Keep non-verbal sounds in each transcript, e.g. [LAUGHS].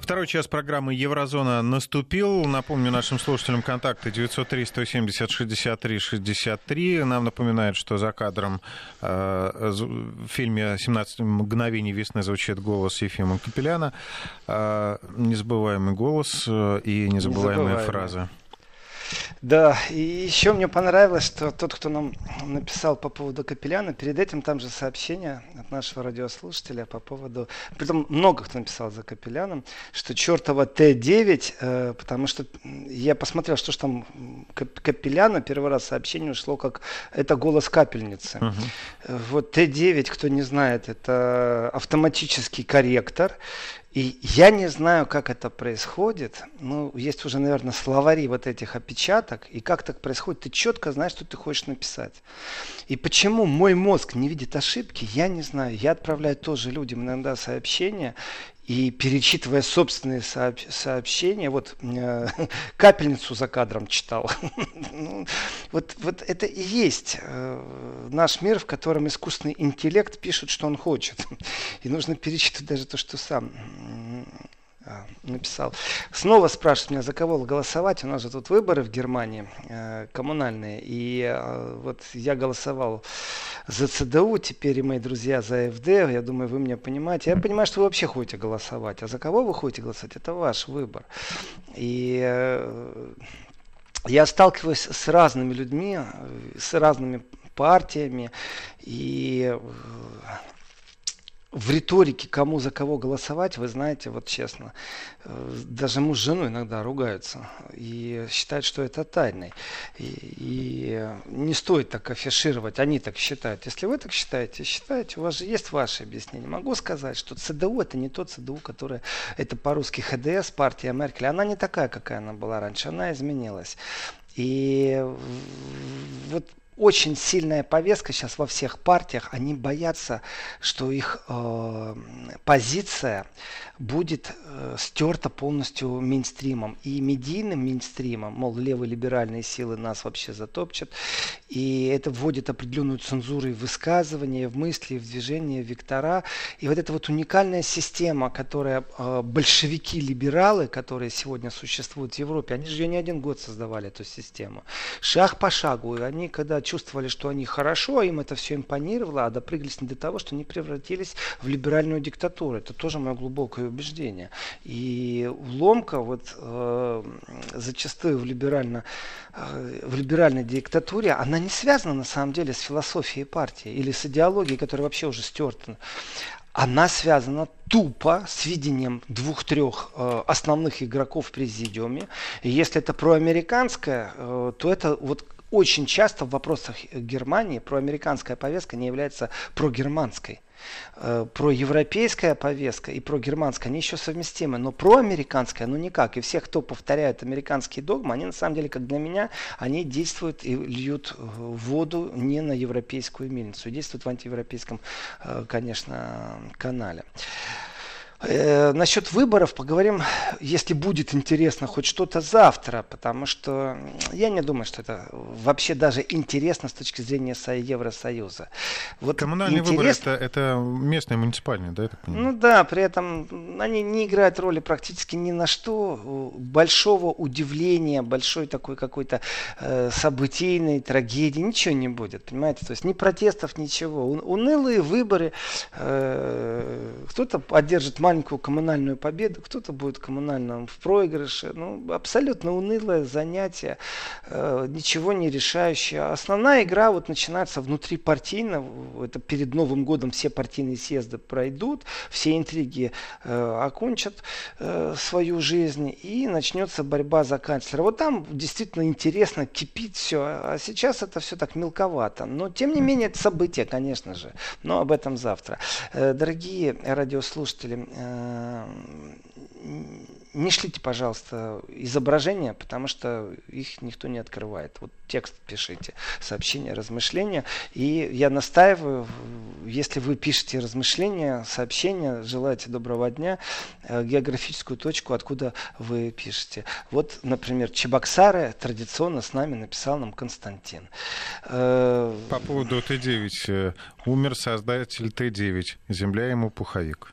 Второй час программы «Еврозона» наступил. Напомню нашим слушателям контакты 903-170-63-63. Нам напоминают, что за кадром э, в фильме «17 мгновений весны» звучит голос Ефима Капеляна. Э, незабываемый голос э, и незабываемая фраза. Да, и еще мне понравилось, что тот, кто нам написал по поводу Капеляна, перед этим там же сообщение от нашего радиослушателя по поводу... Притом много кто написал за Капеляном, что чертова Т9, э, потому что я посмотрел, что же там Капеляна, первый раз сообщение ушло, как это голос капельницы. Uh-huh. Вот Т9, кто не знает, это автоматический корректор. И я не знаю, как это происходит. Ну, есть уже, наверное, словари вот этих опечаток. И как так происходит, ты четко знаешь, что ты хочешь написать. И почему мой мозг не видит ошибки, я не знаю. Я отправляю тоже людям иногда сообщения. И перечитывая собственные сообщения, вот э, [LAUGHS] капельницу за кадром читал. [LAUGHS] ну, вот, вот это и есть э, наш мир, в котором искусственный интеллект пишет, что он хочет. [LAUGHS] и нужно перечитывать даже то, что сам а, написал. Снова спрашивают меня, за кого голосовать. У нас же тут выборы в Германии э, коммунальные. И э, вот я голосовал за ЦДУ, теперь и мои друзья за ФД. Я думаю, вы меня понимаете. Я понимаю, что вы вообще ходите голосовать. А за кого вы ходите голосовать, это ваш выбор. И э, я сталкиваюсь с разными людьми, с разными партиями. И в риторике, кому за кого голосовать, вы знаете, вот честно, э, даже муж с женой иногда ругаются и считают, что это тайной. И, и не стоит так афишировать, они так считают. Если вы так считаете, считаете, у вас же есть ваше объяснение. Могу сказать, что ЦДУ это не тот ЦДУ, который, это по-русски ХДС, партия Меркель. Она не такая, какая она была раньше, она изменилась. И вот очень сильная повестка сейчас во всех партиях. Они боятся, что их э, позиция будет э, стерта полностью мейнстримом. И медийным мейнстримом, мол, левые либеральные силы нас вообще затопчат. И это вводит определенную цензуру и в высказывания, в мысли, в движения, в вектора. И вот эта вот уникальная система, которая э, большевики-либералы, которые сегодня существуют в Европе, они же ее не один год создавали, эту систему. Шаг по шагу. И они, когда чувствовали, что они хорошо, им это все импонировало, а допрыгались не до того, что они превратились в либеральную диктатуру. Это тоже мое глубокое убеждения. И ломка вот э, зачастую в, либерально, э, в либеральной диктатуре, она не связана на самом деле с философией партии или с идеологией, которая вообще уже стерта она связана тупо с видением двух-трех э, основных игроков в президиуме. И если это проамериканское, э, то это вот очень часто в вопросах Германии проамериканская повестка не является прогерманской. Э, проевропейская повестка и прогерманская, они еще совместимы, но проамериканская, ну никак. И все, кто повторяет американские догмы, они на самом деле, как для меня, они действуют и льют воду не на европейскую мельницу, действуют в антиевропейском, э, конечно, канале. Э, насчет выборов поговорим, если будет интересно, хоть что-то завтра, потому что я не думаю, что это вообще даже интересно с точки зрения Евросоюза. Вот Коммунальные интерес... выборы это, это местные муниципальные, да? Ну да, при этом они не играют роли практически ни на что. Большого удивления, большой такой какой-то э, событийной трагедии, ничего не будет, понимаете? То есть ни протестов, ничего. Унылые выборы, э, кто-то одержит маленькую коммунальную победу, кто-то будет коммунальным в проигрыше. Ну, абсолютно унылое занятие, э, ничего не решающее. Основная игра вот начинается внутри партийно. Это перед Новым годом все партийные съезды пройдут, все интриги э, окончат э, свою жизнь и начнется борьба за канцлера. Вот там действительно интересно, кипит все. А сейчас это все так мелковато. Но тем не менее это событие, конечно же. Но об этом завтра. Э, дорогие радиослушатели, не шлите, пожалуйста, изображения, потому что их никто не открывает. Вот текст пишите, сообщения, размышления. И я настаиваю, если вы пишете размышления, сообщения, желаете доброго дня, э, географическую точку, откуда вы пишете. Вот, например, Чебоксары традиционно с нами написал нам Константин. Э, По поводу Т9. Умер создатель Т9. Земля ему пуховик.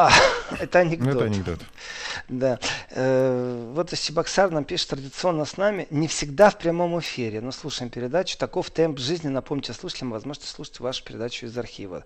А, [LAUGHS] это анекдот. Ну, это анекдот. Да. Э, вот Чебоксар нам пишет традиционно с нами, не всегда в прямом эфире, но слушаем передачу. Таков темп жизни. Напомните слушателям, возможно, слушать вашу передачу из архива.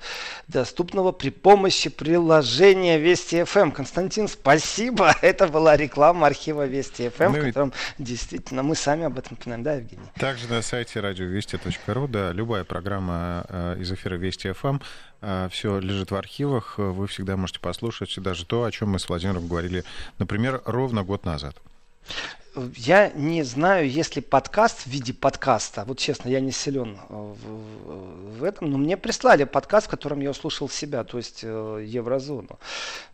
Доступного при помощи приложения Вести ФМ. Эм. Константин, спасибо. [LAUGHS] Это была реклама архива Вести ФМ, эм, ну, в котором действительно мы сами об этом понимаем, да, Евгений? Также на сайте радиовести.ру, да, любая программа э, из эфира Вести ФМ а, все лежит в архивах, вы всегда можете послушать даже то, о чем мы с Владимиром говорили, например, ровно год назад. Я не знаю, есть ли подкаст в виде подкаста. Вот честно, я не силен э, в, в этом. Но мне прислали подкаст, в котором я услышал себя, то есть э, еврозону.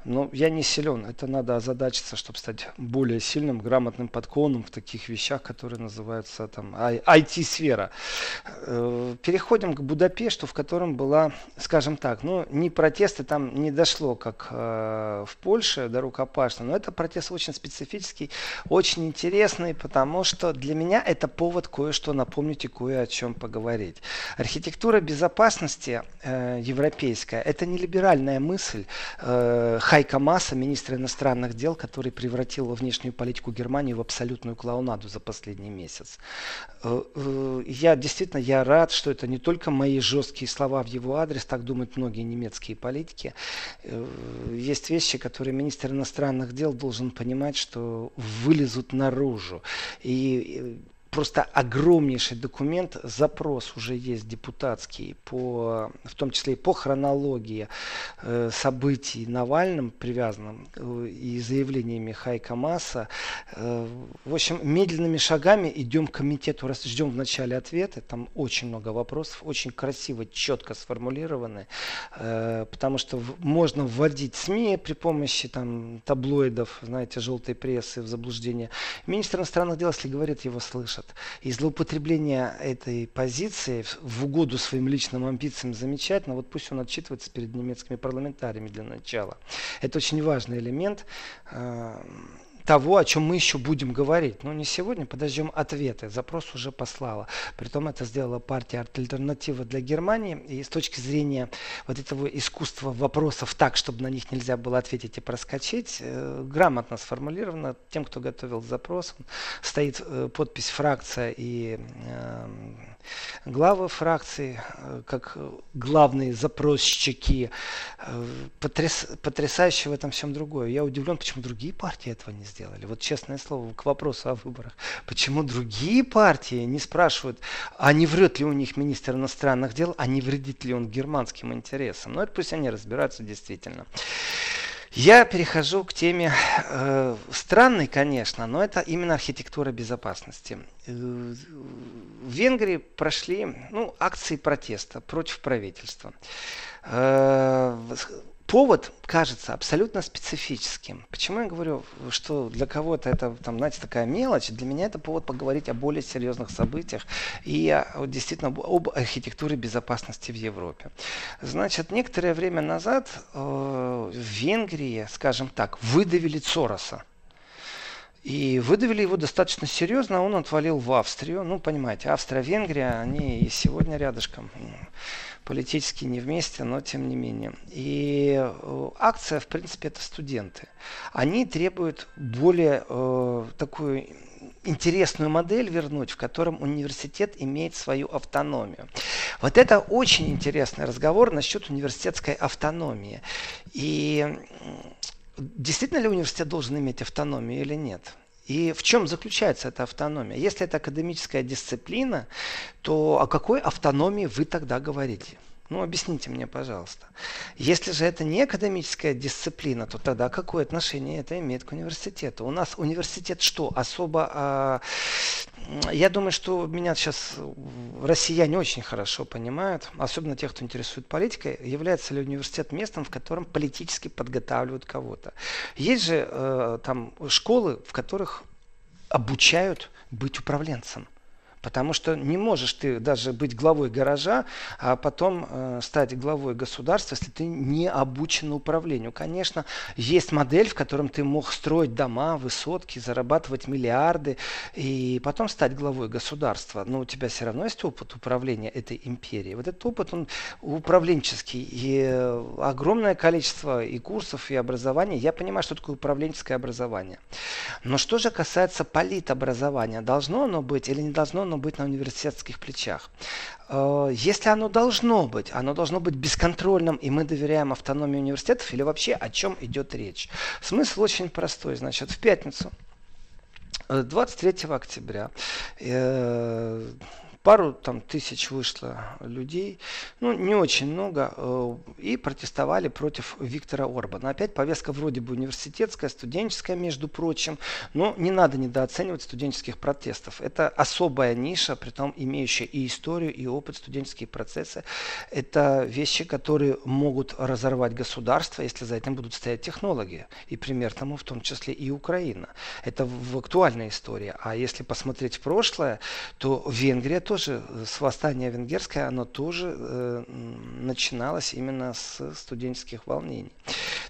Но я не силен. Это надо озадачиться, чтобы стать более сильным, грамотным подклоном в таких вещах, которые называются там IT-сфера. Э, переходим к Будапешту, в котором была, скажем так, ну, не протесты там не дошло, как в Польше, до рукопашного, но это протест очень специфический, очень интересный интересный, потому что для меня это повод кое-что напомнить и кое о чем поговорить. Архитектура безопасности э, европейская – это не либеральная мысль э, Хайка Масса, министра иностранных дел, который превратил внешнюю политику Германии в абсолютную клоунаду за последний месяц. Э, э, я действительно я рад, что это не только мои жесткие слова в его адрес, так думают многие немецкие политики. Э, есть вещи, которые министр иностранных дел должен понимать, что вылезут наружу наружу. И просто огромнейший документ, запрос уже есть депутатский, по, в том числе и по хронологии э, событий Навальным привязанным э, и заявлениями Хайка Масса. Э, в общем, медленными шагами идем к комитету, раз ждем в начале ответы, там очень много вопросов, очень красиво, четко сформулированы, э, потому что в, можно вводить СМИ при помощи там, таблоидов, знаете, желтой прессы в заблуждение. Министр иностранных дел, если говорит, его слышат слышат. И злоупотребление этой позиции в угоду своим личным амбициям замечательно. Вот пусть он отчитывается перед немецкими парламентариями для начала. Это очень важный элемент э, того, о чем мы еще будем говорить. Но не сегодня, подождем ответы. Запрос уже послала. Притом это сделала партия «Альтернатива для Германии». И с точки зрения вот этого искусства вопросов так, чтобы на них нельзя было ответить и проскочить, э, грамотно сформулировано. Тем, кто готовил запрос, стоит э, подпись «фракция» и э, главы фракции, э, как главные запросчики. Э, потряс, потрясающе в этом всем другое. Я удивлен, почему другие партии этого не сделали. Вот честное слово, к вопросу о выборах. Почему другие партии не спрашивают, а не врет ли у них министр иностранных дел, а не вредит ли он германским интересам. Ну, это пусть они разбираются действительно. Я перехожу к теме э, странной, конечно, но это именно архитектура безопасности. Э, в Венгрии прошли ну, акции протеста против правительства. Э, повод кажется абсолютно специфическим. Почему я говорю, что для кого-то это, там, знаете, такая мелочь, для меня это повод поговорить о более серьезных событиях и о, действительно об архитектуре безопасности в Европе. Значит, некоторое время назад э, в Венгрии, скажем так, выдавили Цороса. И выдавили его достаточно серьезно, он отвалил в Австрию. Ну, понимаете, Австрия-Венгрия, они и сегодня рядышком политически не вместе, но тем не менее. И э, акция, в принципе, это студенты. Они требуют более э, такую интересную модель вернуть, в котором университет имеет свою автономию. Вот это очень интересный разговор насчет университетской автономии. И действительно ли университет должен иметь автономию или нет? И в чем заключается эта автономия? Если это академическая дисциплина, то о какой автономии вы тогда говорите? Ну, объясните мне, пожалуйста. Если же это не академическая дисциплина, то тогда какое отношение это имеет к университету? У нас университет что? Особо... А, я думаю, что меня сейчас россияне очень хорошо понимают, особенно те, кто интересует политикой, является ли университет местом, в котором политически подготавливают кого-то. Есть же э, там школы, в которых обучают быть управленцем Потому что не можешь ты даже быть главой гаража, а потом э, стать главой государства, если ты не обучен управлению. Конечно, есть модель, в котором ты мог строить дома, высотки, зарабатывать миллиарды и потом стать главой государства. Но у тебя все равно есть опыт управления этой империей. Вот этот опыт, он управленческий. И э, огромное количество и курсов, и образования. Я понимаю, что такое управленческое образование. Но что же касается политобразования, должно оно быть или не должно оно быть на университетских плечах? Э, если оно должно быть, оно должно быть бесконтрольным, и мы доверяем автономии университетов, или вообще о чем идет речь? Смысл очень простой. Значит, в пятницу 23 э, октября э, пару там тысяч вышло людей, ну не очень много, э, и протестовали против Виктора Орбана. Опять повестка вроде бы университетская, студенческая, между прочим, но не надо недооценивать студенческих протестов. Это особая ниша, при том имеющая и историю, и опыт, студенческие процессы. Это вещи, которые могут разорвать государство, если за этим будут стоять технологии. И пример тому в том числе и Украина. Это в актуальной истории. А если посмотреть в прошлое, то Венгрия тоже с восстания венгерское, оно тоже э, начиналось именно с студенческих волнений.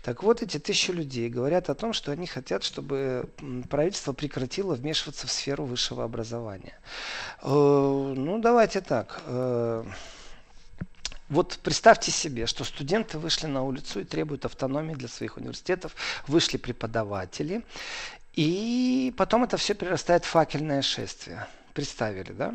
Так вот, эти тысячи людей говорят о том, что они хотят, чтобы правительство прекратило вмешиваться в сферу высшего образования. Э, ну, давайте так. Э, вот представьте себе, что студенты вышли на улицу и требуют автономии для своих университетов, вышли преподаватели, и потом это все перерастает в факельное шествие. Представили, да?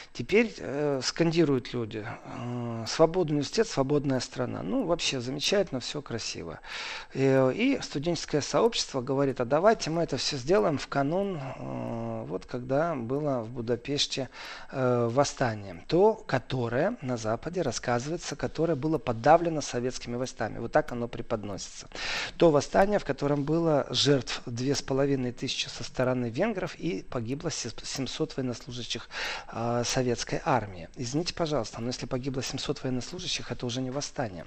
Теперь э, скандируют люди. Э, свободный университет, свободная страна. Ну, вообще замечательно, все красиво. Э, и студенческое сообщество говорит, а давайте мы это все сделаем в канун, э, вот когда было в Будапеште э, восстание. То, которое на Западе рассказывается, которое было подавлено советскими войсками. Вот так оно преподносится. То восстание, в котором было жертв две с половиной тысячи со стороны венгров и погибло 700 военнослужащих э, советской армии. Извините, пожалуйста, но если погибло 700 военнослужащих, это уже не восстание.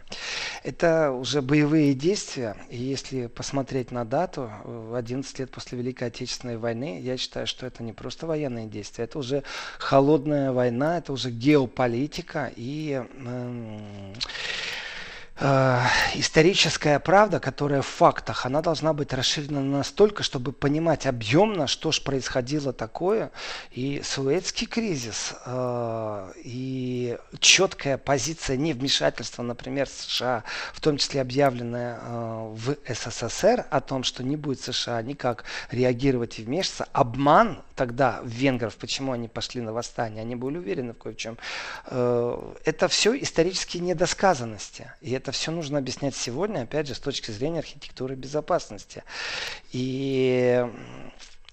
Это уже боевые действия. И если посмотреть на дату, 11 лет после Великой Отечественной войны, я считаю, что это не просто военные действия, это уже холодная война, это уже геополитика и э, э, историческая правда, которая в фактах, она должна быть расширена настолько, чтобы понимать объемно, что же происходило такое. И Суэцкий кризис, э, и четкая позиция невмешательства, например, США, в том числе объявленная э, в СССР о том, что не будет США никак реагировать и вмешиваться, обман тогда венгров, почему они пошли на восстание, они были уверены в кое в чем. Э, это все исторические недосказанности. И это все нужно объяснять сегодня, опять же, с точки зрения архитектуры безопасности. И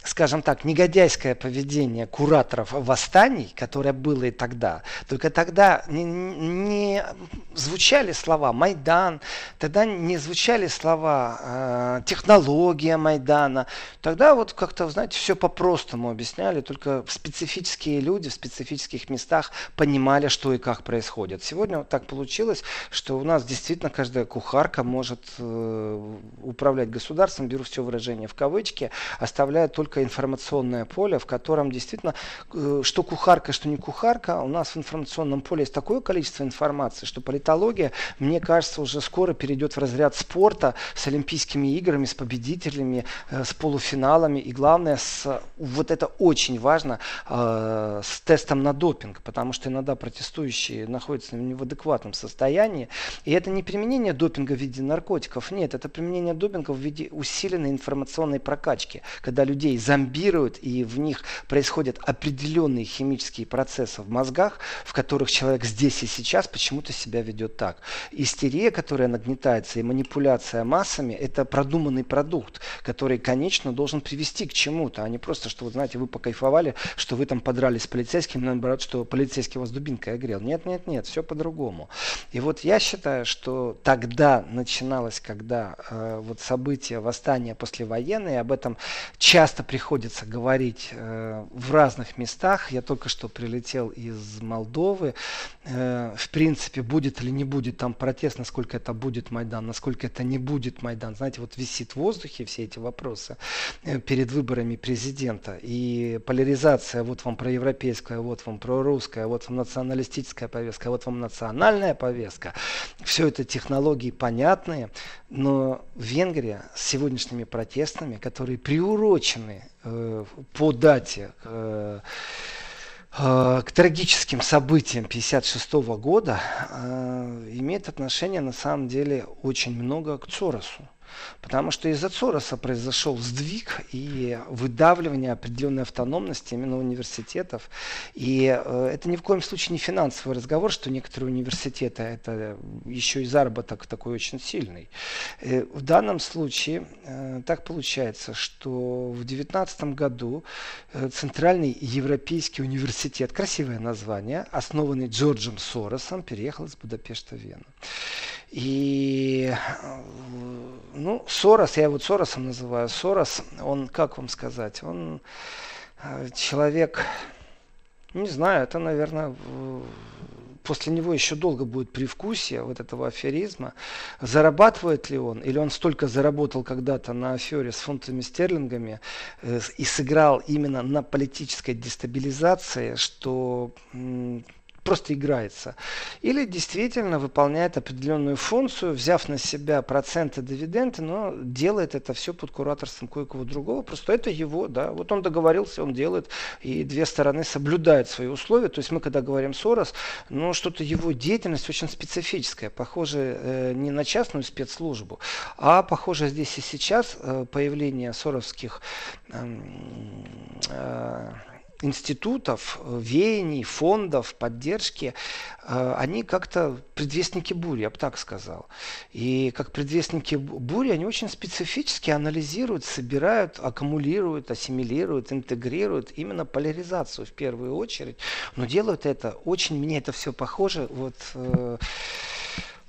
скажем так, негодяйское поведение кураторов восстаний, которое было и тогда. Только тогда не, не звучали слова Майдан, тогда не звучали слова э, технология Майдана. Тогда вот как-то, знаете, все по-простому объясняли, только специфические люди в специфических местах понимали, что и как происходит. Сегодня так получилось, что у нас действительно каждая кухарка может э, управлять государством, беру все выражение в кавычки, оставляя только только информационное поле, в котором действительно, э, что кухарка, что не кухарка, у нас в информационном поле есть такое количество информации, что политология, мне кажется, уже скоро перейдет в разряд спорта с Олимпийскими играми, с победителями, э, с полуфиналами и, главное, с, вот это очень важно, э, с тестом на допинг, потому что иногда протестующие находятся в адекватном состоянии. И это не применение допинга в виде наркотиков, нет, это применение допинга в виде усиленной информационной прокачки, когда людей зомбируют, и в них происходят определенные химические процессы в мозгах, в которых человек здесь и сейчас почему-то себя ведет так. Истерия, которая нагнетается, и манипуляция массами, это продуманный продукт, который, конечно, должен привести к чему-то, а не просто, что, вы знаете, вы покайфовали, что вы там подрались с полицейским, наоборот, что полицейский вас дубинкой огрел. Нет, нет, нет, все по-другому. И вот я считаю, что тогда начиналось, когда э, вот события восстания послевоенные, об этом часто приходится говорить э, в разных местах. Я только что прилетел из Молдовы. Э, в принципе, будет или не будет там протест, насколько это будет Майдан, насколько это не будет Майдан. Знаете, вот висит в воздухе все эти вопросы э, перед выборами президента. И поляризация, вот вам проевропейская, вот вам прорусская, вот вам националистическая повестка, вот вам национальная повестка. Все это технологии понятные, но Венгрия с сегодняшними протестами, которые приурочены по дате э, э, к трагическим событиям 1956 года, э, имеет отношение на самом деле очень много к Цоросу. Потому что из-за Цороса произошел сдвиг и выдавливание определенной автономности именно университетов. И э, это ни в коем случае не финансовый разговор, что некоторые университеты это еще и заработок такой очень сильный. Э, в данном случае э, так получается, что в 2019 году Центральный Европейский университет, красивое название, основанный Джорджем Соросом, переехал из Будапешта в Вену. И ну, Сорос, я его Соросом называю. Сорос, он, как вам сказать, он э, человек, не знаю, это, наверное, после него еще долго будет привкусие вот этого аферизма. Зарабатывает ли он, или он столько заработал когда-то на афере с фунтами стерлингами э, и сыграл именно на политической дестабилизации, что просто играется. Или действительно выполняет определенную функцию, взяв на себя проценты дивиденды, но делает это все под кураторством кое-кого другого. Просто это его, да. Вот он договорился, он делает, и две стороны соблюдают свои условия. То есть мы, когда говорим Сорос, ну, что-то его деятельность очень специфическая, похоже э, не на частную спецслужбу, а похоже здесь и сейчас э, появление соровских э, э, институтов, э, веяний, фондов, поддержки, э, они как-то предвестники бури, я бы так сказал. И как предвестники бури они очень специфически анализируют, собирают, аккумулируют, ассимилируют, интегрируют именно поляризацию в первую очередь. Но делают это очень, мне это все похоже, вот э,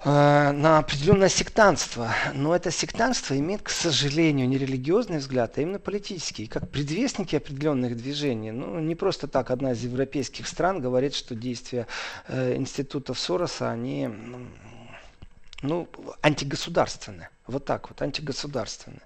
на определенное сектантство. Но это сектантство имеет, к сожалению, не религиозный взгляд, а именно политический. Как предвестники определенных движений. Ну, не просто так одна из европейских стран говорит, что действия э, институтов Сороса, они ну, антигосударственные. Вот так вот, антигосударственные.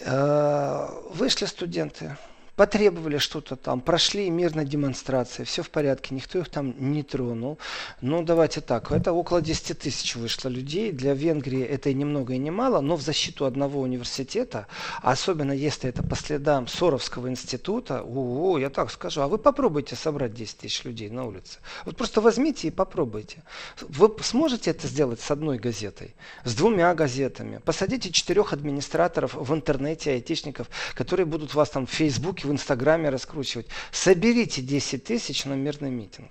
Э, вышли студенты, потребовали что-то там, прошли мирно демонстрации, все в порядке, никто их там не тронул. Ну, давайте так, это около 10 тысяч вышло людей. Для Венгрии это и ни много и ни мало, но в защиту одного университета, особенно если это по следам Соровского института, о, я так скажу, а вы попробуйте собрать 10 тысяч людей на улице. Вот просто возьмите и попробуйте. Вы сможете это сделать с одной газетой, с двумя газетами. Посадите четырех администраторов в интернете, айтишников, которые будут вас там в Фейсбуке, в Инстаграме раскручивать. Соберите 10 тысяч на мирный митинг.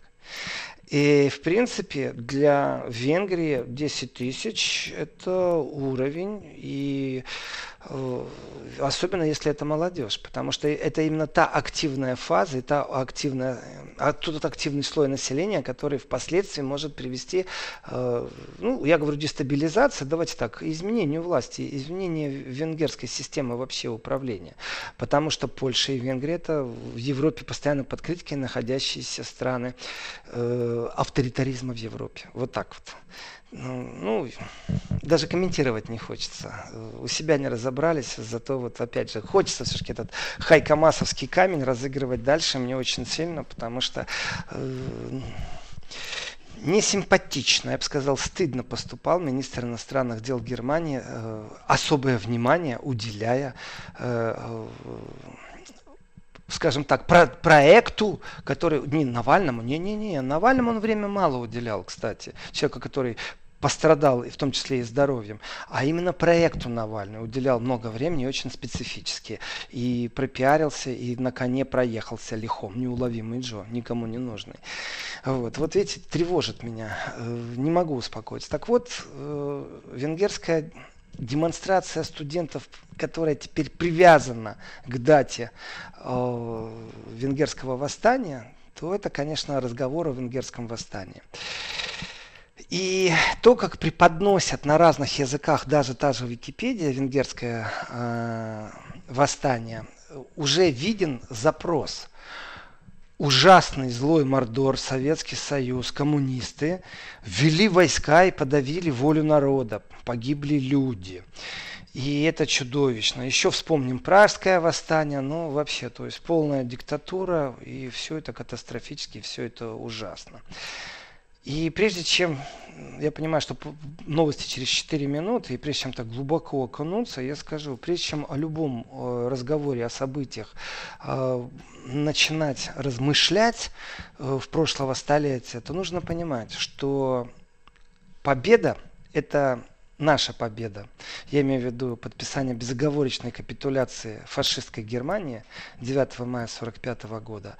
И, в принципе, для Венгрии 10 тысяч – это уровень, и особенно если это молодежь, потому что это именно та активная фаза, и та активная, а тот активный слой населения, который впоследствии может привести, э, ну, я говорю, дестабилизация, давайте так, изменению власти, изменению венгерской системы вообще управления. Потому что Польша и Венгрия это в Европе постоянно под критикой находящиеся страны э, авторитаризма в Европе. Вот так вот. Ну, ну, даже комментировать не хочется. У себя не разобрались, зато вот опять же хочется все-таки этот хайкамасовский камень разыгрывать дальше мне очень сильно, потому что э, не симпатично, я бы сказал, стыдно поступал министр иностранных дел Германии, э, особое внимание уделяя э, скажем так, про проекту, который не Навальному, не-не-не, Навальному он время мало уделял, кстати, человека, который пострадал, и в том числе и здоровьем, а именно проекту Навальный уделял много времени, очень специфически, и пропиарился, и на коне проехался лихом, неуловимый Джо, никому не нужный. Вот, вот видите, тревожит меня, э, не могу успокоиться. Так вот, э, венгерская демонстрация студентов, которая теперь привязана к дате э, венгерского восстания, то это, конечно, разговор о венгерском восстании. И то, как преподносят на разных языках даже та же Википедия, венгерское э, восстание, уже виден запрос. Ужасный злой мордор, Советский Союз, коммунисты ввели войска и подавили волю народа. Погибли люди. И это чудовищно. Еще вспомним Пражское восстание, ну вообще, то есть полная диктатура, и все это катастрофически, все это ужасно. И прежде чем, я понимаю, что новости через 4 минуты, и прежде чем так глубоко окунуться, я скажу, прежде чем о любом э, разговоре, о событиях э, начинать размышлять э, в прошлого столетия, то нужно понимать, что победа – это наша победа, я имею в виду подписание безоговорочной капитуляции фашистской Германии 9 мая 1945 года,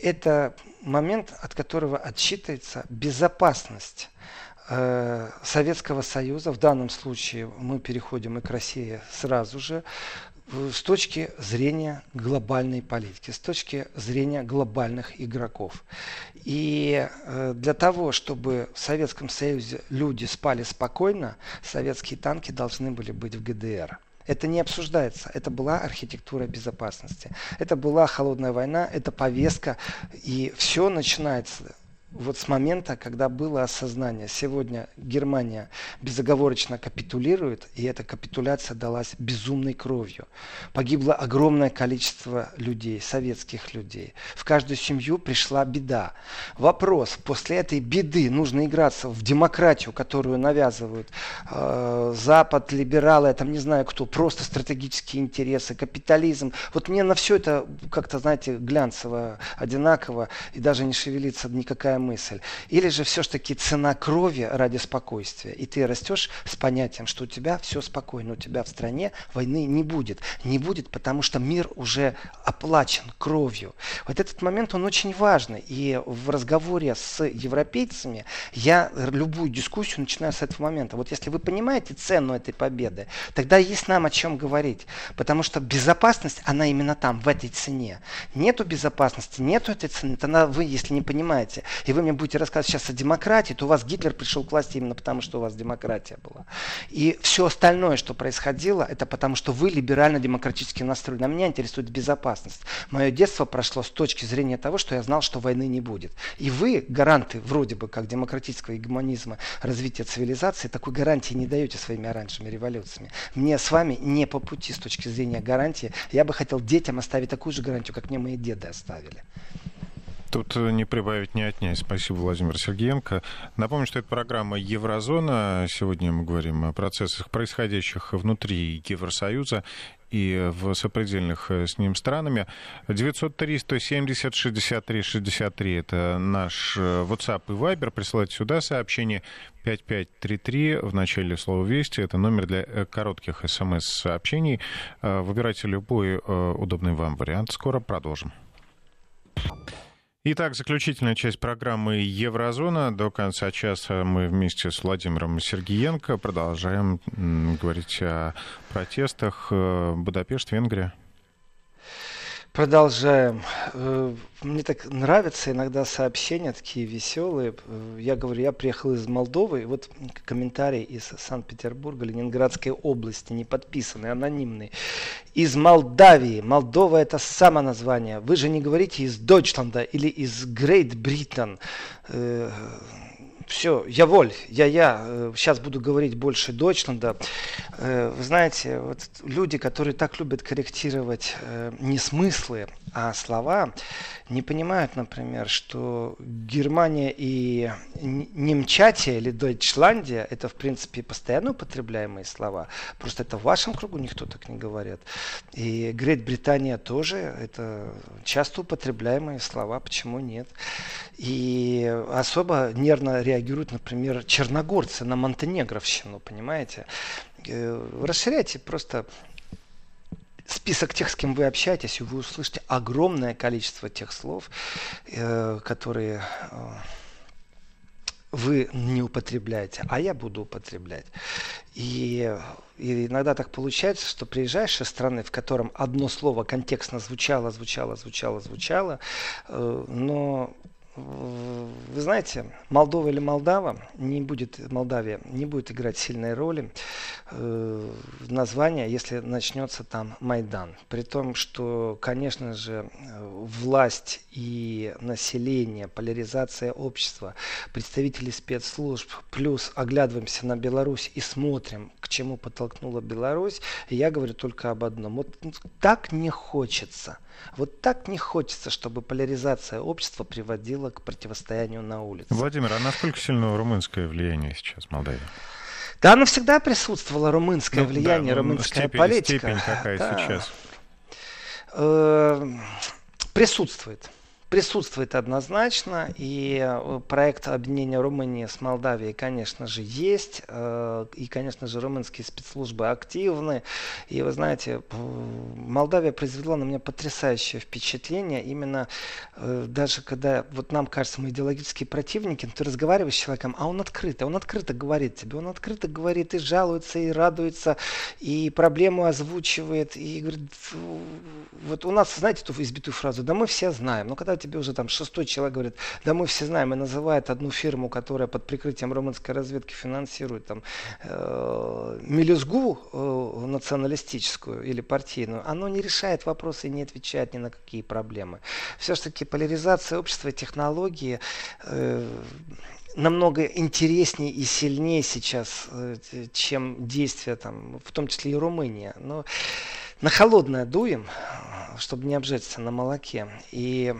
это момент, от которого отсчитывается безопасность э, Советского Союза, в данном случае мы переходим и к России сразу же, с точки зрения глобальной политики, с точки зрения глобальных игроков. И э, для того, чтобы в Советском Союзе люди спали спокойно, советские танки должны были быть в ГДР. Это не обсуждается. Это была архитектура безопасности. Это была холодная война, это повестка. И все начинается вот с момента, когда было осознание. Сегодня Германия безоговорочно капитулирует, и эта капитуляция далась безумной кровью. Погибло огромное количество людей, советских людей. В каждую семью пришла беда. Вопрос, после этой беды нужно играться в демократию, которую навязывают э, Запад, либералы, я там не знаю кто, просто стратегические интересы, капитализм. Вот мне на все это как-то, знаете, глянцево, одинаково, и даже не шевелится никакая мысль. Или же все-таки цена крови ради спокойствия. И ты растешь с понятием, что у тебя все спокойно, у тебя в стране войны не будет. Не будет, потому что мир уже оплачен кровью. Вот этот момент, он очень важный. И в разговоре с европейцами я любую дискуссию начинаю с этого момента. Вот если вы понимаете цену этой победы, тогда есть нам о чем говорить. Потому что безопасность, она именно там, в этой цене. Нету безопасности, нету этой цены, тогда вы, если не понимаете, вы мне будете рассказывать сейчас о демократии, то у вас Гитлер пришел к власти именно потому, что у вас демократия была. И все остальное, что происходило, это потому, что вы либерально-демократически настроены. А меня интересует безопасность. Мое детство прошло с точки зрения того, что я знал, что войны не будет. И вы, гаранты вроде бы как демократического гегемонизма, развития цивилизации, такой гарантии не даете своими оранжевыми революциями. Мне с вами не по пути с точки зрения гарантии. Я бы хотел детям оставить такую же гарантию, как мне мои деды оставили. Тут э, не прибавить, не отнять. Спасибо, Владимир Сергеенко. Напомню, что это программа «Еврозона». Сегодня мы говорим о процессах, происходящих внутри Евросоюза и в сопредельных э, с ним странами. 903-170-63-63 — это наш э, WhatsApp и Viber. Присылайте сюда сообщение 5533 в начале слова «Вести». Это номер для коротких смс-сообщений. Выбирайте любой удобный вам вариант. Скоро продолжим. Итак, заключительная часть программы «Еврозона». До конца часа мы вместе с Владимиром Сергиенко продолжаем говорить о протестах. Э, Будапешт, Венгрия. Продолжаем. Э, мне так нравятся иногда сообщения такие веселые. Э, я говорю, я приехал из Молдовы, и вот комментарий из Санкт-Петербурга, Ленинградской области, не подписанный, анонимный. Из Молдавии. Молдова это само название. Вы же не говорите из Дойчланда или из Great Britain э, все, я воль, я я. Сейчас буду говорить больше Дойчланда. Вы знаете, вот люди, которые так любят корректировать не смыслы, а слова, не понимают, например, что Германия и Немчатия или Дойчландия это, в принципе, постоянно употребляемые слова. Просто это в вашем кругу никто так не говорит. И Грейт Британия тоже это часто употребляемые слова, почему нет. И особо нервно реагируют, например, черногорцы на монтенегровщину, понимаете? Э, расширяйте просто список тех, с кем вы общаетесь, и вы услышите огромное количество тех слов, э, которые э, вы не употребляете, а я буду употреблять. И, и иногда так получается, что приезжаешь из страны, в котором одно слово контекстно звучало, звучало, звучало, звучало, э, но вы знаете, Молдова или Молдава не будет, Молдавия не будет играть сильной роли э, названия, если начнется там Майдан. При том, что, конечно же, власть и население, поляризация общества, представители спецслужб, плюс оглядываемся на Беларусь и смотрим, к чему подтолкнула Беларусь, я говорю только об одном. Вот так не хочется – вот так не хочется, чтобы поляризация общества приводила к противостоянию на улице. Владимир, а насколько сильно румынское влияние сейчас в Молдавии? Да, оно всегда присутствовало, румынское ну, влияние, да, румынская степень, политика. Степень какая да. сейчас? Э, присутствует присутствует однозначно, и э, проект объединения Румынии с Молдавией, конечно же, есть, э, и, конечно же, румынские спецслужбы активны, и вы знаете, Молдавия произвела на меня потрясающее впечатление, именно э, даже когда, вот нам кажется, мы идеологические противники, ты разговариваешь с человеком, а он открыто, он открыто говорит тебе, он открыто говорит и жалуется, и радуется, и проблему озвучивает, и говорит, вот у нас, знаете, ту избитую фразу, да мы все знаем, но когда тебе уже там шестой человек говорит, да мы все знаем, и называет одну фирму, которая под прикрытием румынской разведки финансирует там э, мелюзгу э, националистическую или партийную, оно не решает вопросы и не отвечает ни на какие проблемы. Все-таки поляризация общества и технологии э, намного интереснее и сильнее сейчас, э, чем действия там, в том числе и Румыния. Но на холодное дуем, чтобы не обжечься на молоке. И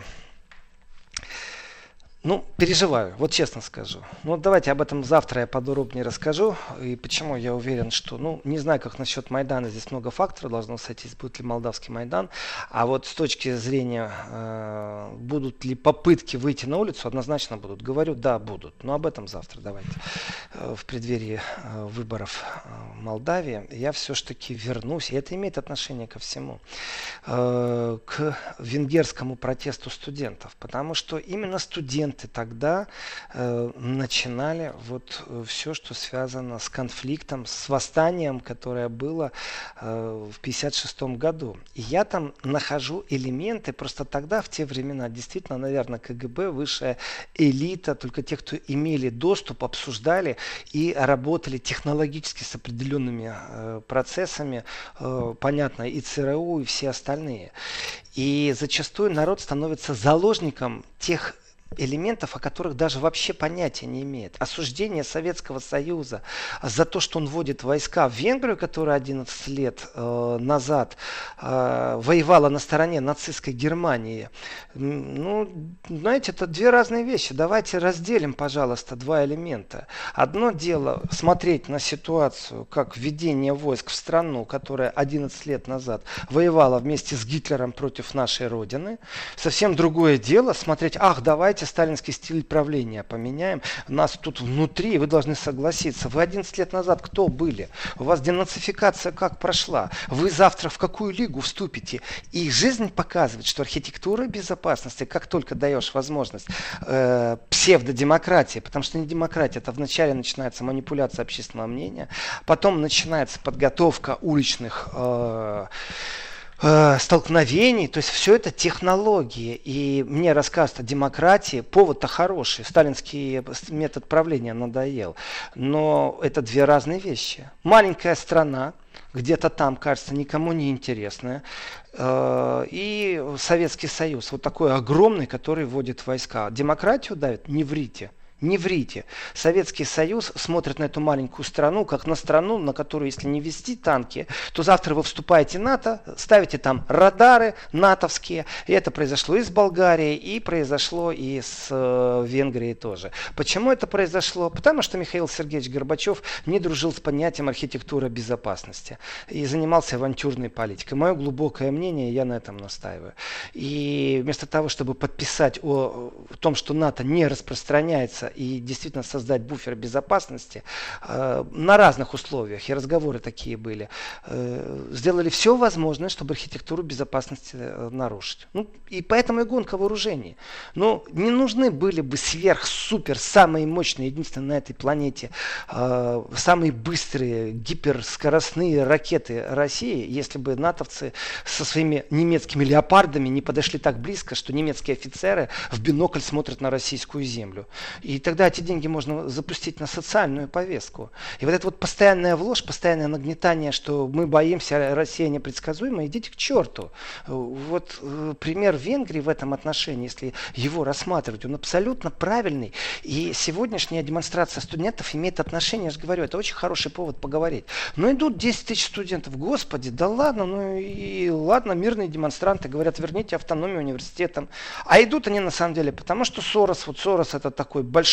ну, переживаю, вот честно скажу. Ну, давайте об этом завтра я подробнее расскажу. И почему я уверен, что, ну, не знаю, как насчет Майдана, здесь много факторов должно сойтись, будет ли молдавский Майдан. А вот с точки зрения, э, будут ли попытки выйти на улицу, однозначно будут. Говорю, да, будут. Но об этом завтра давайте. Э, в преддверии э, выборов э, в Молдавии я все-таки вернусь, и это имеет отношение ко всему, э, к венгерскому протесту студентов. Потому что именно студенты моменты тогда э, начинали вот э, все, что связано с конфликтом, с восстанием, которое было э, в 1956 году. И я там нахожу элементы, просто тогда, в те времена, действительно, наверное, КГБ, высшая элита, только те, кто имели доступ, обсуждали и работали технологически с определенными э, процессами, э, понятно, и ЦРУ, и все остальные. И зачастую народ становится заложником тех элементов, о которых даже вообще понятия не имеет. Осуждение Советского Союза за то, что он вводит войска в Венгрию, которая 11 лет э, назад э, воевала на стороне нацистской Германии. Ну, знаете, это две разные вещи. Давайте разделим, пожалуйста, два элемента. Одно дело смотреть на ситуацию, как введение войск в страну, которая 11 лет назад воевала вместе с Гитлером против нашей Родины. Совсем другое дело смотреть, ах, давайте давайте сталинский стиль правления поменяем. Нас тут внутри, вы должны согласиться. Вы 11 лет назад кто были? У вас денацификация как прошла? Вы завтра в какую лигу вступите? И жизнь показывает, что архитектура безопасности, как только даешь возможность э, псевдодемократии, потому что не демократия, это вначале начинается манипуляция общественного мнения, потом начинается подготовка уличных э, столкновений, то есть все это технологии. И мне рассказ о демократии, повод-то хороший, сталинский метод правления надоел. Но это две разные вещи. Маленькая страна, где-то там, кажется, никому не интересная, э, и Советский Союз, вот такой огромный, который вводит войска. Демократию давит? Не врите. Не врите. Советский Союз смотрит на эту маленькую страну, как на страну, на которую, если не вести танки, то завтра вы вступаете в НАТО, ставите там радары натовские. И это произошло и с Болгарией, и произошло и с э, Венгрией тоже. Почему это произошло? Потому что Михаил Сергеевич Горбачев не дружил с понятием архитектуры безопасности и занимался авантюрной политикой. Мое глубокое мнение, я на этом настаиваю. И вместо того, чтобы подписать о, о том, что НАТО не распространяется и действительно создать буфер безопасности э, на разных условиях, и разговоры такие были, э, сделали все возможное, чтобы архитектуру безопасности э, нарушить. Ну, и поэтому и гонка вооружений. Но не нужны были бы сверх, супер, самые мощные, единственные на этой планете, самые быстрые, гиперскоростные ракеты России, если бы натовцы со своими немецкими леопардами не подошли так близко, что немецкие офицеры в бинокль смотрят на российскую землю. И тогда эти деньги можно запустить на социальную повестку. И вот это вот постоянная ложь, постоянное нагнетание, что мы боимся, Россия непредсказуема, идите к черту. Вот э, пример Венгрии в этом отношении, если его рассматривать, он абсолютно правильный. И сегодняшняя демонстрация студентов имеет отношение, я же говорю, это очень хороший повод поговорить. Но идут 10 тысяч студентов, господи, да ладно, ну и ладно, мирные демонстранты говорят, верните автономию университетам. А идут они на самом деле, потому что Сорос, вот Сорос это такой большой,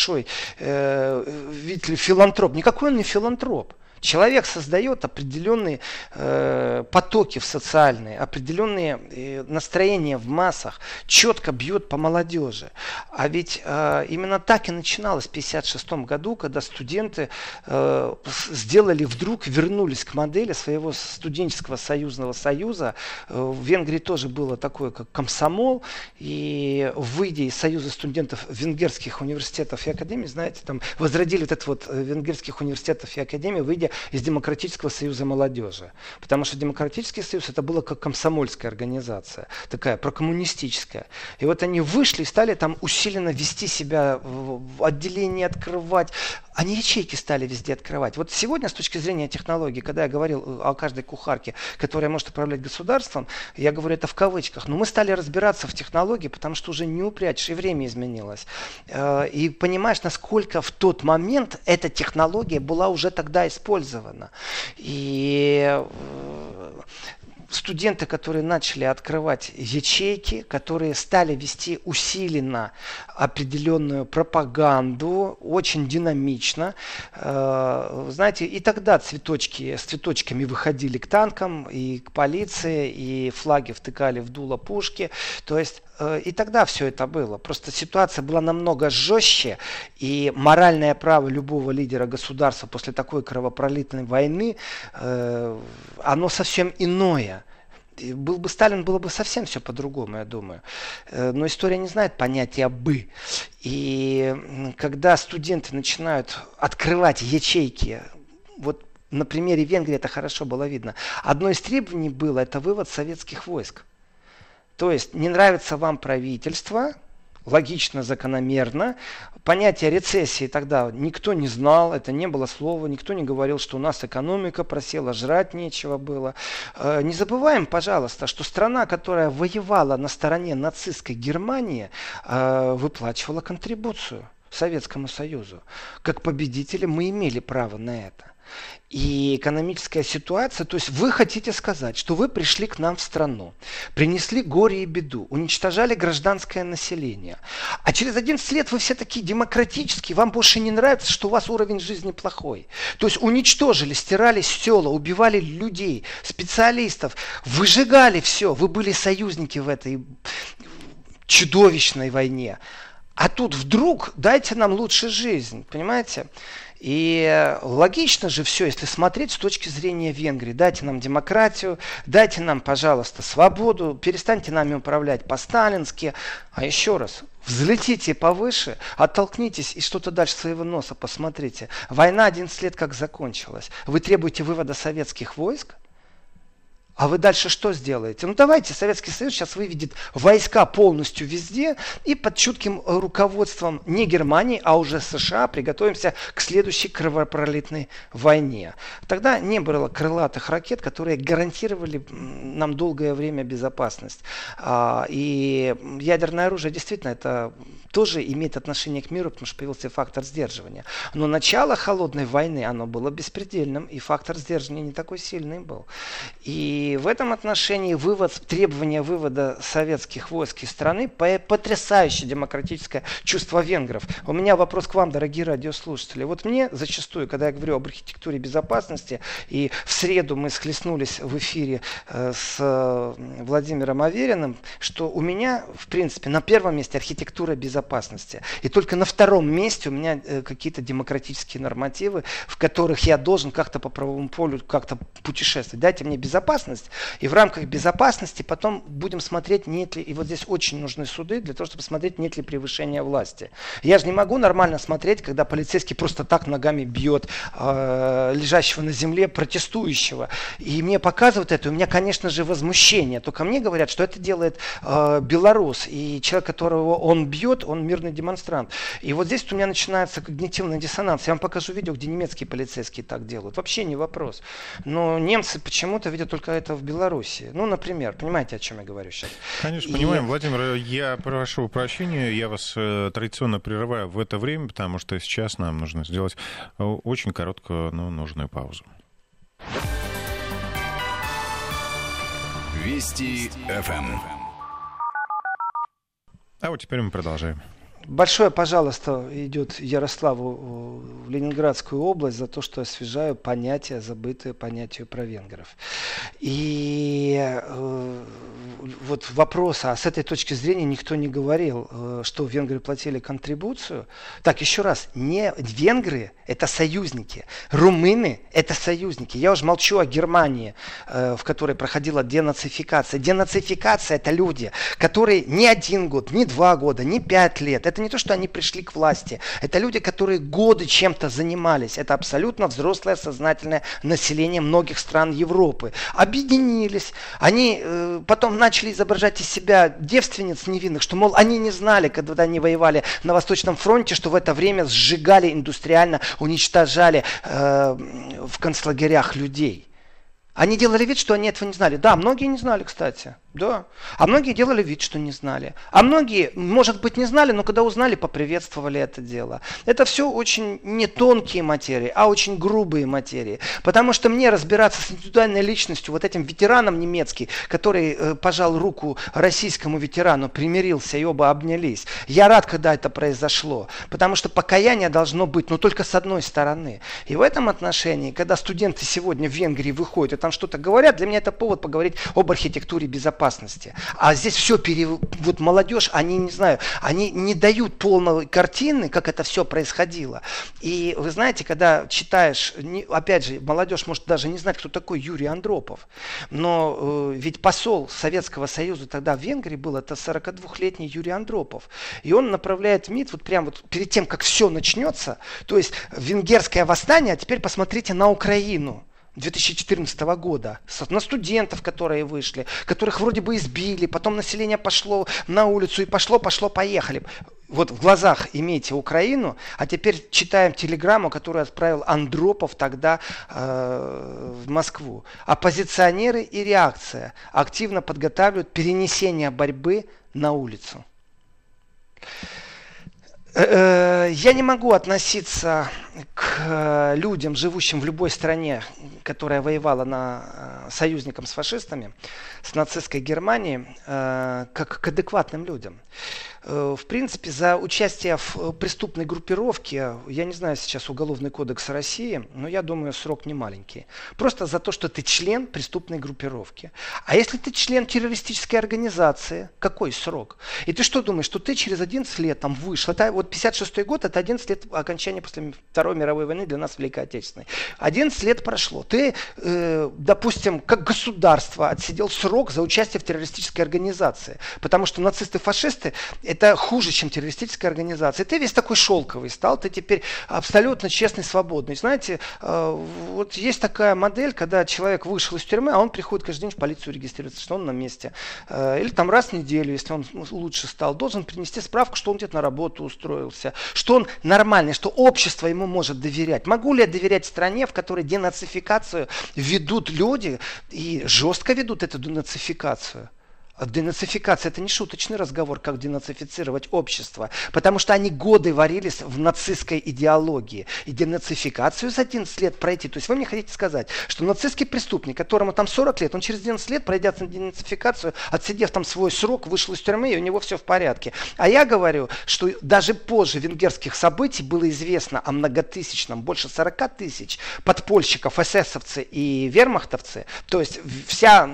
э, видите ли, филантроп. Никакой он не филантроп. Человек создает определенные э, потоки в социальные, определенные э, настроения в массах, четко бьет по молодежи. А ведь э, именно так и начиналось в 1956 году, когда студенты э, сделали вдруг, вернулись к модели своего студенческого союзного союза. Э, в Венгрии тоже было такое, как комсомол. И выйдя из союза студентов венгерских университетов и академий, знаете, там возродили этот вот э, венгерских университетов и академий, выйдя из Демократического союза молодежи. Потому что Демократический союз это было как комсомольская организация, такая прокоммунистическая. И вот они вышли и стали там усиленно вести себя, в отделении открывать. Они ячейки стали везде открывать. Вот сегодня с точки зрения технологий, когда я говорил э, о каждой кухарке, которая может управлять государством, я говорю это в кавычках, но мы стали разбираться в технологии, потому что уже не упрячешь, и время изменилось. Э, и понимаешь, насколько в тот момент эта технология была уже тогда использована. И э, студенты, которые начали открывать ячейки, которые стали вести усиленно определенную пропаганду, очень динамично. Э, знаете, и тогда цветочки с цветочками выходили к танкам и к полиции, и флаги втыкали в дуло пушки. То есть и тогда все это было. Просто ситуация была намного жестче, и моральное право любого лидера государства после такой кровопролитной войны, э, оно совсем иное. Был бы Сталин, было бы совсем все по-другому, я думаю. Э, но история не знает понятия «бы». И когда студенты начинают открывать ячейки, вот на примере Венгрии это хорошо было видно. Одно из требований было это вывод советских войск. То есть не нравится вам правительство, логично, закономерно. Понятие рецессии тогда никто не знал, это не было слова, никто не говорил, что у нас экономика просела, жрать нечего было. Э, не забываем, пожалуйста, что страна, которая воевала на стороне нацистской Германии, э, выплачивала контрибуцию Советскому Союзу. Как победители мы имели право на это и экономическая ситуация, то есть вы хотите сказать, что вы пришли к нам в страну, принесли горе и беду, уничтожали гражданское население, а через 11 лет вы все такие демократические, вам больше не нравится, что у вас уровень жизни плохой. То есть уничтожили, стирали села, убивали людей, специалистов, выжигали все, вы были союзники в этой чудовищной войне. А тут вдруг дайте нам лучше жизнь, понимаете? И логично же все, если смотреть с точки зрения Венгрии. Дайте нам демократию, дайте нам, пожалуйста, свободу, перестаньте нами управлять по-сталински. А еще раз, взлетите повыше, оттолкнитесь и что-то дальше своего носа посмотрите. Война 11 лет как закончилась. Вы требуете вывода советских войск? А вы дальше что сделаете? Ну давайте, Советский Союз сейчас выведет войска полностью везде и под чутким руководством не Германии, а уже США приготовимся к следующей кровопролитной войне. Тогда не было крылатых ракет, которые гарантировали нам долгое время безопасность. А, и ядерное оружие действительно это тоже имеет отношение к миру, потому что появился фактор сдерживания. Но начало холодной войны, оно было беспредельным, и фактор сдерживания не такой сильный был. И в этом отношении вывод, требование вывода советских войск из страны потрясающее демократическое чувство венгров. У меня вопрос к вам, дорогие радиослушатели. Вот мне зачастую, когда я говорю об архитектуре безопасности, и в среду мы схлестнулись в эфире э, с э, Владимиром Авериным, что у меня, в принципе, на первом месте архитектура безопасности безопасности. И только на втором месте у меня э, какие-то демократические нормативы, в которых я должен как-то по правовому полю как-то путешествовать. Дайте мне безопасность, и в рамках безопасности потом будем смотреть, нет ли, и вот здесь очень нужны суды для того, чтобы смотреть, нет ли превышения власти. Я же не могу нормально смотреть, когда полицейский просто так ногами бьет э, лежащего на земле протестующего. И мне показывают это, у меня, конечно же, возмущение. Только мне говорят, что это делает э, белорус, и человек, которого он бьет, он мирный демонстрант. И вот здесь у меня начинается когнитивный диссонанс. Я вам покажу видео, где немецкие полицейские так делают. Вообще не вопрос. Но немцы почему-то видят только это в Беларуси. Ну, например, понимаете, о чем я говорю сейчас? Конечно, и... понимаем. Владимир, я прошу прощения, я вас э, традиционно прерываю в это время, потому что сейчас нам нужно сделать э, очень короткую, но нужную паузу. Вести ФМ. А вот теперь мы продолжаем. Большое, пожалуйста, идет Ярославу в Ленинградскую область за то, что освежаю понятия, забытые понятия про венгров. И э, вот вопрос, а с этой точки зрения никто не говорил, э, что венгры платили контрибуцию. Так, еще раз, не венгры – это союзники, румыны – это союзники. Я уже молчу о Германии, э, в которой проходила денацификация. Денацификация – это люди, которые не один год, не два года, не пять лет, это не то, что они пришли к власти. Это люди, которые годы чем-то занимались. Это абсолютно взрослое сознательное население многих стран Европы. Объединились. Они э, потом начали изображать из себя девственниц невинных, что, мол, они не знали, когда они воевали на Восточном фронте, что в это время сжигали индустриально, уничтожали э, в концлагерях людей. Они делали вид, что они этого не знали. Да, многие не знали, кстати. Да. А многие делали вид, что не знали. А многие, может быть, не знали, но когда узнали, поприветствовали это дело. Это все очень не тонкие материи, а очень грубые материи. Потому что мне разбираться с индивидуальной личностью, вот этим ветераном немецкий, который э, пожал руку российскому ветерану, примирился и оба обнялись. Я рад, когда это произошло. Потому что покаяние должно быть, но только с одной стороны. И в этом отношении, когда студенты сегодня в Венгрии выходят и там что-то говорят, для меня это повод поговорить об архитектуре безопасности. А здесь все, пере... вот молодежь, они, не знаю, они не дают полной картины, как это все происходило. И вы знаете, когда читаешь, опять же, молодежь может даже не знать, кто такой Юрий Андропов, но э, ведь посол Советского Союза тогда в Венгрии был, это 42-летний Юрий Андропов. И он направляет МИД вот прямо вот перед тем, как все начнется, то есть венгерское восстание, а теперь посмотрите на Украину. 2014 года на студентов, которые вышли, которых вроде бы избили, потом население пошло на улицу и пошло, пошло, поехали. Вот в глазах имейте Украину, а теперь читаем телеграмму, которую отправил Андропов тогда э, в Москву. Оппозиционеры и реакция активно подготавливают перенесение борьбы на улицу. Э, э, я не могу относиться к э, людям, живущим в любой стране, которая воевала на союзникам с фашистами, с нацистской Германией, как к адекватным людям. Э, в принципе, за участие в э, преступной группировке, я не знаю сейчас Уголовный кодекс России, но я думаю, срок не маленький. Просто за то, что ты член преступной группировки. А если ты член террористической организации, какой срок? И ты что думаешь, что ты через 11 лет там вышел? Это вот 56 год, это 11 лет окончания после Второй мировой войны для нас Великой Отечественной. 11 лет прошло. Ты, э, допустим, как государство отсидел срок за участие в террористической организации. Потому что нацисты-фашисты это хуже, чем террористическая организация. Ты весь такой шелковый стал, ты теперь абсолютно честный, свободный. Знаете, э, вот есть такая модель, когда человек вышел из тюрьмы, а он приходит каждый день в полицию регистрируется, что он на месте. Э, или там раз в неделю, если он лучше стал, должен принести справку, что он где-то на работу устроился, что он нормальный, что общество ему может доверять. Могу ли я доверять стране, в которой денацификацию ведут люди и жестко ведут эту денацификацию? Денацификация – это не шуточный разговор, как денацифицировать общество, потому что они годы варились в нацистской идеологии. И денацификацию за 11 лет пройти. То есть вы мне хотите сказать, что нацистский преступник, которому там 40 лет, он через 11 лет, пройдя денацификацию, отсидев там свой срок, вышел из тюрьмы, и у него все в порядке. А я говорю, что даже позже венгерских событий было известно о многотысячном, больше 40 тысяч подпольщиков, эсэсовцы и вермахтовцы, то есть вся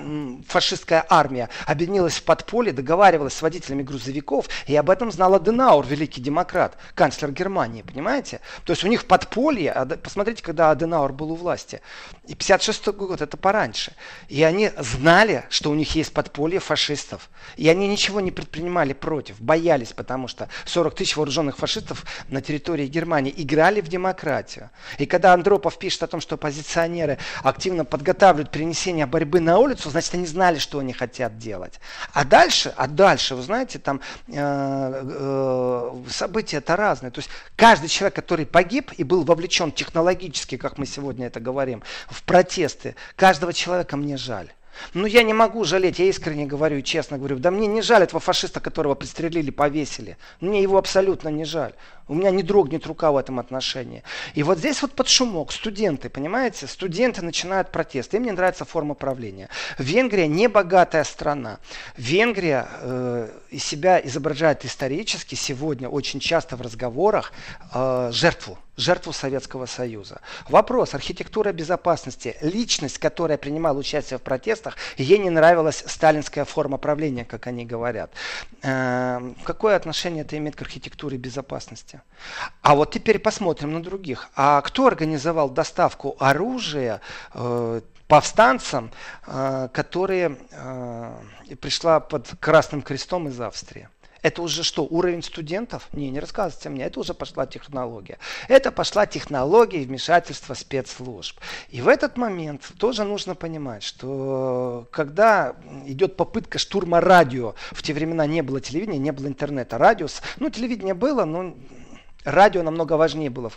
фашистская армия объединилась хранилась в подполье, договаривалась с водителями грузовиков, и об этом знал Аденаур, великий демократ, канцлер Германии, понимаете? То есть у них в подполье, посмотрите, когда Аденаур был у власти, и 56 год, это пораньше, и они знали, что у них есть подполье фашистов, и они ничего не предпринимали против, боялись, потому что 40 тысяч вооруженных фашистов на территории Германии играли в демократию. И когда Андропов пишет о том, что оппозиционеры активно подготавливают перенесение борьбы на улицу, значит, они знали, что они хотят делать. А дальше, а дальше, вы знаете, там э, э, события-то разные. То есть каждый человек, который погиб и был вовлечен технологически, как мы сегодня это говорим, в протесты, каждого человека мне жаль. Ну, я не могу жалеть, я искренне говорю честно говорю. Да мне не жаль этого фашиста, которого пристрелили, повесили. Мне его абсолютно не жаль. У меня не дрогнет рука в этом отношении. И вот здесь вот под шумок студенты, понимаете, студенты начинают протест. Им не нравится форма правления. Венгрия не богатая страна. Венгрия э, из себя изображает исторически сегодня очень часто в разговорах э, жертву жертву Советского Союза. Вопрос архитектура безопасности. Личность, которая принимала участие в протестах, ей не нравилась сталинская форма правления, как они говорят. Э, какое отношение это имеет к архитектуре безопасности? Месте. А вот теперь посмотрим на других. А кто организовал доставку оружия э, повстанцам, э, которые э, пришла под Красным Крестом из Австрии? Это уже что, уровень студентов? Не, не рассказывайте мне, это уже пошла технология. Это пошла технология вмешательства спецслужб. И в этот момент тоже нужно понимать, что когда идет попытка штурма радио, в те времена не было телевидения, не было интернета, радио, ну телевидение было, но радио намного важнее было.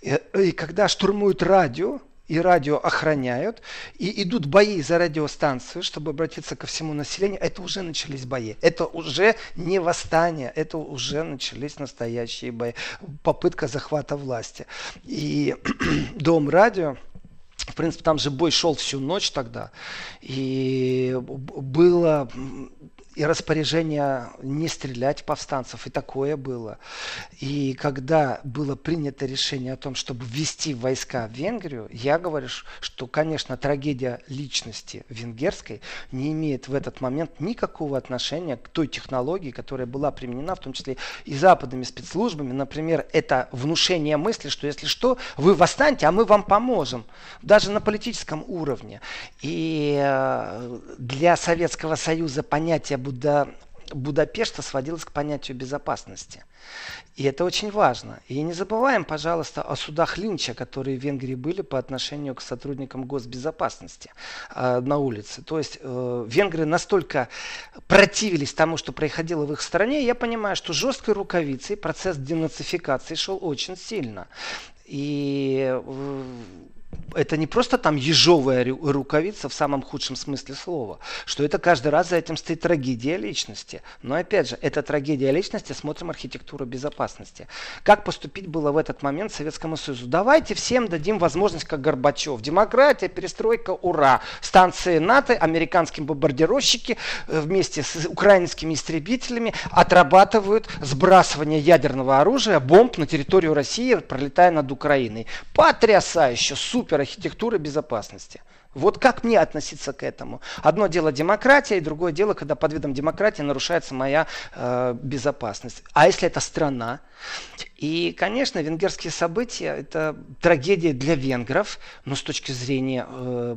И, и когда штурмуют радио, и радио охраняют, и идут бои за радиостанцию, чтобы обратиться ко всему населению, это уже начались бои. Это уже не восстание, это уже начались настоящие бои. Попытка захвата власти. И [CLEARS THROAT] Дом радио, в принципе, там же бой шел всю ночь тогда. И было и распоряжение не стрелять повстанцев, и такое было. И когда было принято решение о том, чтобы ввести войска в Венгрию, я говорю, что, конечно, трагедия личности венгерской не имеет в этот момент никакого отношения к той технологии, которая была применена, в том числе и западными спецслужбами. Например, это внушение мысли, что если что, вы восстаньте, а мы вам поможем. Даже на политическом уровне. И э, для Советского Союза понятие Буда, Будапешта сводилось к понятию безопасности. И это очень важно. И не забываем, пожалуйста, о судах Линча, которые в Венгрии были по отношению к сотрудникам госбезопасности э, на улице. То есть э, венгры настолько противились тому, что происходило в их стране, я понимаю, что жесткой рукавицей процесс денацификации шел очень сильно. И э, это не просто там ежовая рукавица в самом худшем смысле слова, что это каждый раз за этим стоит трагедия личности. Но опять же, это трагедия личности, смотрим архитектуру безопасности. Как поступить было в этот момент Советскому Союзу? Давайте всем дадим возможность, как Горбачев. Демократия, перестройка, ура. Станции НАТО, американские бомбардировщики э, вместе с украинскими истребителями отрабатывают сбрасывание ядерного оружия, бомб на территорию России, пролетая над Украиной. Потрясающе, супер архитектуры безопасности. Вот как мне относиться к этому? Одно дело демократия, и другое дело, когда под видом демократии нарушается моя э, безопасность. А если это страна? И, конечно, венгерские события – это трагедия для венгров, но с точки зрения э,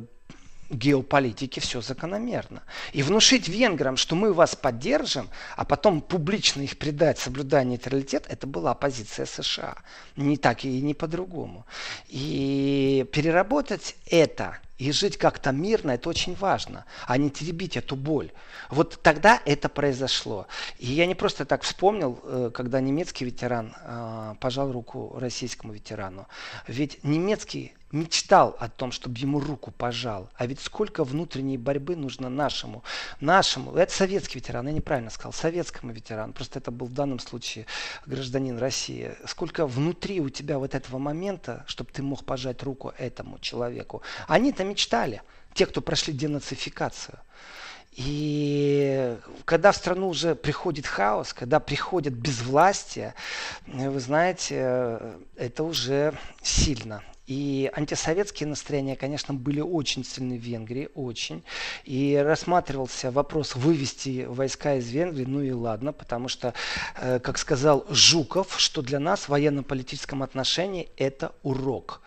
геополитики все закономерно. И внушить венграм, что мы вас поддержим, а потом публично их предать, соблюдая нейтралитет, это была позиция США. Не так и не по-другому. И переработать это и жить как-то мирно, это очень важно, а не теребить эту боль. Вот тогда это произошло. И я не просто так вспомнил, э, когда немецкий ветеран э, пожал руку российскому ветерану. Ведь немецкий мечтал о том, чтобы ему руку пожал. А ведь сколько внутренней борьбы нужно нашему, нашему, это советский ветеран, я неправильно сказал, советскому ветерану, просто это был в данном случае гражданин России. Сколько внутри у тебя вот этого момента, чтобы ты мог пожать руку этому человеку. Они-то мечтали, те, кто прошли денацификацию. И когда в страну уже приходит хаос, когда приходит безвластие, вы знаете, это уже сильно. И антисоветские настроения, конечно, были очень сильны в Венгрии, очень. И рассматривался вопрос вывести войска из Венгрии, ну и ладно, потому что, э, как сказал Жуков, что для нас в военно-политическом отношении это урок.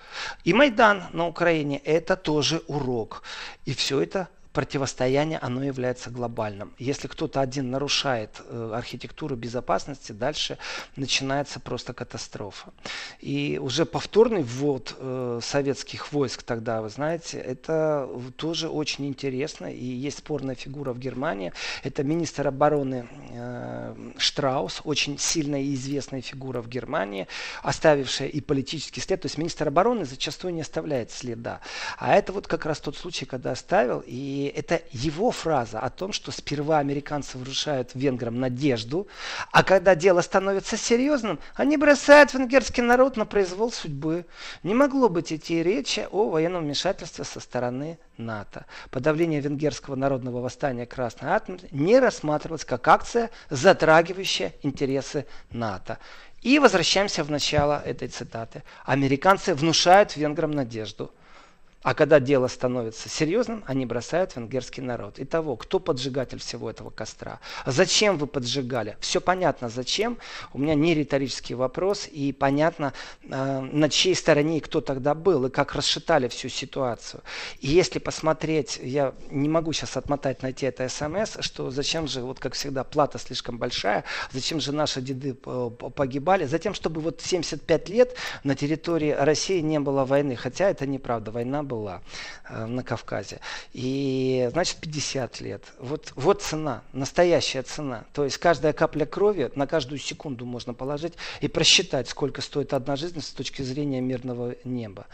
И Майдан на Украине это тоже урок. И все это противостояние, оно является глобальным. Если кто-то один нарушает э, архитектуру безопасности, дальше начинается просто катастрофа. И уже повторный ввод э, советских войск тогда, вы знаете, это тоже очень интересно. И есть спорная фигура в Германии. Это министр обороны э, Штраус, очень сильная и известная фигура в Германии, оставившая и политический след. То есть министр обороны зачастую не оставляет следа. А это вот как раз тот случай, когда оставил. И это его фраза о том, что сперва американцы вручают венграм надежду, а когда дело становится серьезным, они бросают венгерский народ на произвол судьбы. Не могло быть идти речи о военном вмешательстве со стороны НАТО. Подавление венгерского народного восстания Красной Армии не рассматривалось как акция, затрагивающая интересы НАТО. И возвращаемся в начало этой цитаты. Американцы внушают венграм надежду – а когда дело становится серьезным, они бросают венгерский народ. Итого, кто поджигатель всего этого костра? Зачем вы поджигали? Все понятно, зачем. У меня не риторический вопрос, и понятно, э, на чьей стороне и кто тогда был, и как расшитали всю ситуацию. И если посмотреть, я не могу сейчас отмотать, найти это смс, что зачем же, вот как всегда, плата слишком большая, зачем же наши деды погибали? Затем, чтобы вот 75 лет на территории России не было войны. Хотя это неправда, война была была э, на Кавказе. И, значит, 50 лет. Вот, вот цена, настоящая цена. То есть каждая капля крови на каждую секунду можно положить и просчитать, сколько стоит одна жизнь с точки зрения мирного неба.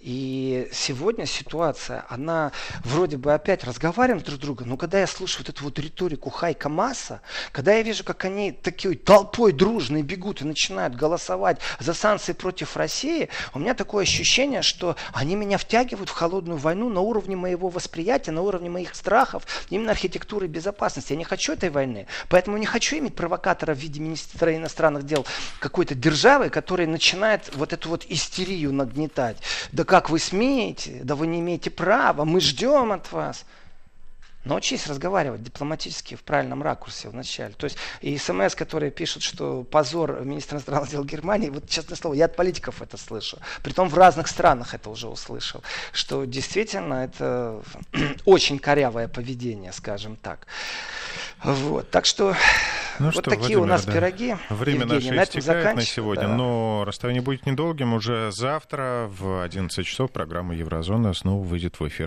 И сегодня ситуация, она вроде бы опять разговариваем друг с другом, но когда я слушаю вот эту вот риторику Хайка Масса, когда я вижу, как они такой толпой дружной бегут и начинают голосовать за санкции против России, у меня такое ощущение, что они меня втягивают в холодную войну на уровне моего восприятия, на уровне моих страхов, именно архитектуры безопасности. Я не хочу этой войны, поэтому не хочу иметь провокатора в виде министра иностранных дел какой-то державы, который начинает вот эту вот истерию нагнетать. Да как вы смеете? Да вы не имеете права, мы ждем от вас. Научись разговаривать дипломатически в правильном ракурсе вначале. То есть и смс, которые пишут, что позор министра иностранных дел Германии, вот честное слово, я от политиков это слышу. Притом в разных странах это уже услышал. Что действительно это [CLEARS THROAT] очень корявое поведение, скажем так. Вот. Так что ну вот что, такие Владимир, у нас да. пироги. Время Евгений, наше на истекает на сегодня, да. но расставание будет недолгим. Уже завтра в 11 часов программа «Еврозона» снова выйдет в эфир.